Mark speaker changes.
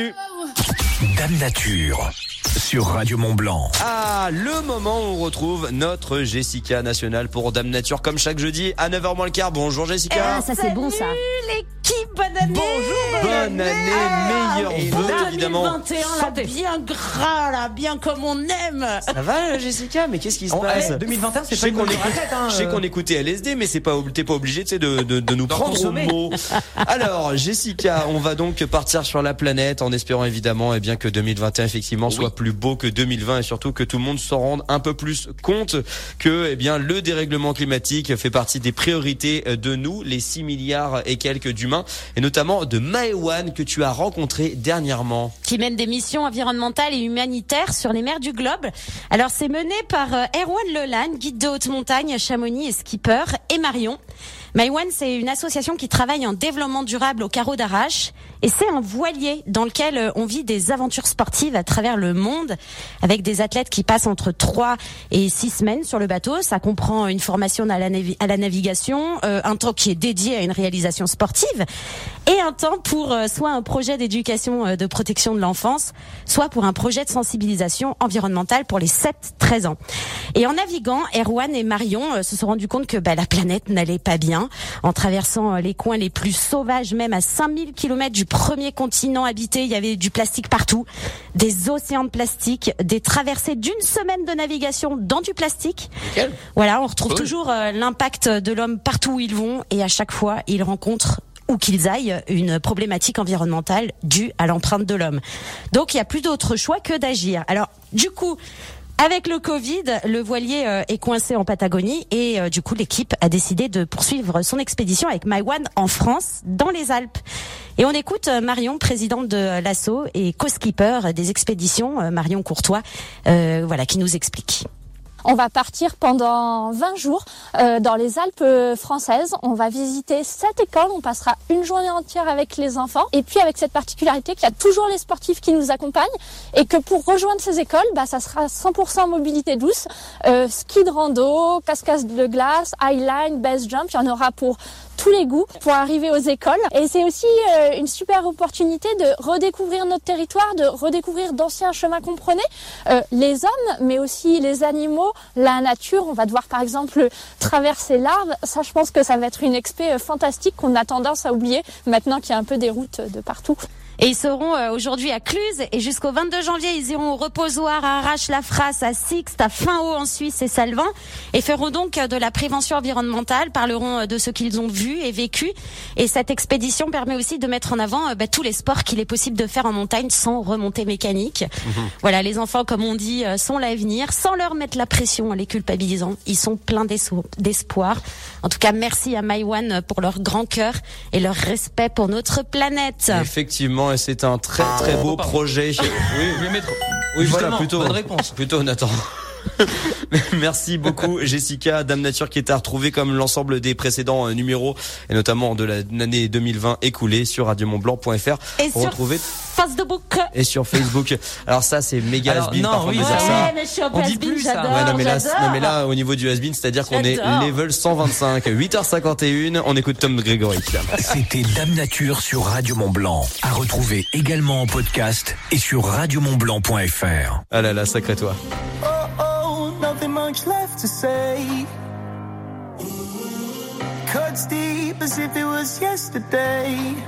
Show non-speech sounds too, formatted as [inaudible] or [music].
Speaker 1: Oh. Dame Nature sur Radio Mont Blanc.
Speaker 2: Ah, le moment où on retrouve notre Jessica nationale pour Dame Nature comme chaque jeudi à 9h moins le quart. Bonjour Jessica.
Speaker 3: Ah, ça c'est bon ça.
Speaker 4: l'équipe, bonne année
Speaker 2: Bonjour, bonne année, meilleurs
Speaker 4: Et
Speaker 2: vœux
Speaker 4: là,
Speaker 2: évidemment.
Speaker 4: 2021, là, bien gras, là, bien comme on aime
Speaker 2: Ça va Jessica Mais qu'est-ce qui se passe
Speaker 5: allez, 2021, c'est
Speaker 2: Je
Speaker 5: pas
Speaker 2: qu'on
Speaker 5: bonne
Speaker 2: écoute,
Speaker 5: hein,
Speaker 2: je sais qu'on écoutait LSD, mais c'est pas t'es pas obligé, de, de, de nous prendre au mot. [laughs] Alors, Jessica, on va donc partir sur la planète en espérant évidemment, eh bien, que 2021 effectivement soit plus beau que 2020 et surtout que tout le monde s'en rende un peu plus compte que, eh bien, le dérèglement climatique fait partie des priorités de nous, les 6 milliards et quelques d'humains, et notamment de Maëwan que tu as rencontré dernièrement.
Speaker 3: Qui mène des missions environnementales et humanitaires sur les mers du globe. Alors c'est mené par euh, Erwan Lelan, guide de haute montagne, Chamonix et skipper, et Marion. Maïwan, c'est une association qui travaille en développement durable au carreau d'Arrache. Et c'est un voilier dans lequel euh, on vit des aventures sportives à travers le monde avec des athlètes qui passent entre 3 et 6 semaines sur le bateau. Ça comprend une formation à la, navigation, euh, un temps qui est dédié à une réalisation sportive et un temps pour euh, soit un projet d'éducation euh, de protection de l'enfance, soit pour un projet de sensibilisation environnementale pour les 7-13 ans. Et en naviguant, Erwan et Marion se sont rendus compte que bah, la planète n'allait pas bien en traversant les coins les plus sauvages, même à 5000 km du premier continent habité, il y avait du plastique partout, des océans de plastique, des traversées d'une semaine de navigation dans du plastique. Voilà, on retrouve
Speaker 2: Cool.
Speaker 3: toujours euh, l'impact de l'homme partout où ils vont et à chaque fois, ils rencontrent où qu'ils aillent, une problématique environnementale due à l'empreinte de l'homme. Donc il n'y a plus d'autre choix que d'agir. Alors du coup, avec le Covid, le voilier euh, est coincé en Patagonie et euh, du coup l'équipe a décidé de poursuivre son expédition avec MyOne en France, dans les Alpes. Et on écoute euh, Marion, présidente de l'ASSO et co-skipper des expéditions, euh, Marion Courtois, euh, voilà, qui nous explique.
Speaker 6: On va partir pendant 20 jours dans les Alpes françaises. On va visiter sept écoles. On passera une journée entière avec les enfants. Et puis avec cette particularité qu'il y a toujours les sportifs qui nous accompagnent et que pour rejoindre ces écoles, bah, ça sera 100% mobilité douce, ski de rando, cascade de glace, highline, base jump. Il y en aura pour tous les goûts pour arriver aux écoles. Et c'est aussi euh, une super opportunité de redécouvrir notre territoire, de redécouvrir d'anciens chemins qu'on prenait, euh, les hommes, mais aussi les animaux, la nature. On va devoir par exemple traverser l'Arve. Ça, je pense que ça va être une expé euh, fantastique qu'on a tendance à oublier maintenant qu'il y a un peu des routes de partout.
Speaker 3: Et ils seront euh, aujourd'hui à Cluse et jusqu'au 22 janvier, ils iront au reposoir à Arrache-la-Frasse, à Sixte, à Fin-Haut en Suisse et Salvin et feront donc euh, de la prévention environnementale, parleront euh, de ce qu'ils ont vu et vécu. Et cette expédition permet aussi de mettre en avant bah, tous les sports qu'il est possible de faire en montagne sans remontée mécanique. Voilà, les enfants, comme on dit, sont l'avenir, sans leur mettre la pression en les culpabilisant. Ils sont pleins d'es- d'espoir. En tout cas, merci à MyOne pour leur grand cœur et leur respect pour notre planète.
Speaker 2: Effectivement, et c'est un très très beau
Speaker 5: pardon.
Speaker 2: projet. Oui,
Speaker 5: Je vais mettre.
Speaker 2: oui voilà,
Speaker 5: Justement,
Speaker 2: plutôt.
Speaker 5: Bonne réponse.
Speaker 2: Plutôt Nathan. [laughs] Merci beaucoup Jessica, Dame Nature qui est à retrouver comme l'ensemble des précédents euh, numéros et notamment de la- l'année 2020 écoulée sur radiomontblanc.fr.
Speaker 3: Et
Speaker 2: Pour
Speaker 3: sur
Speaker 2: retrouver
Speaker 3: Facebook.
Speaker 2: et sur Facebook. Alors ça c'est méga has-been
Speaker 5: non,
Speaker 2: parfois
Speaker 5: oui,
Speaker 2: de
Speaker 5: ça, On dit plus ça.
Speaker 2: Ouais, non mais là,
Speaker 3: j'adore.
Speaker 2: non mais là au niveau du has-been, c'est-à-dire qu'on est level 125, 8h51, on écoute Tom Grégory.
Speaker 1: C'était Dame Nature sur Radio Mont Blanc. À retrouver également en podcast et sur radiomontblanc.fr.
Speaker 2: Ah là là, sacré toi.
Speaker 7: Nothing much left to say. Cuts deep as if it was yesterday.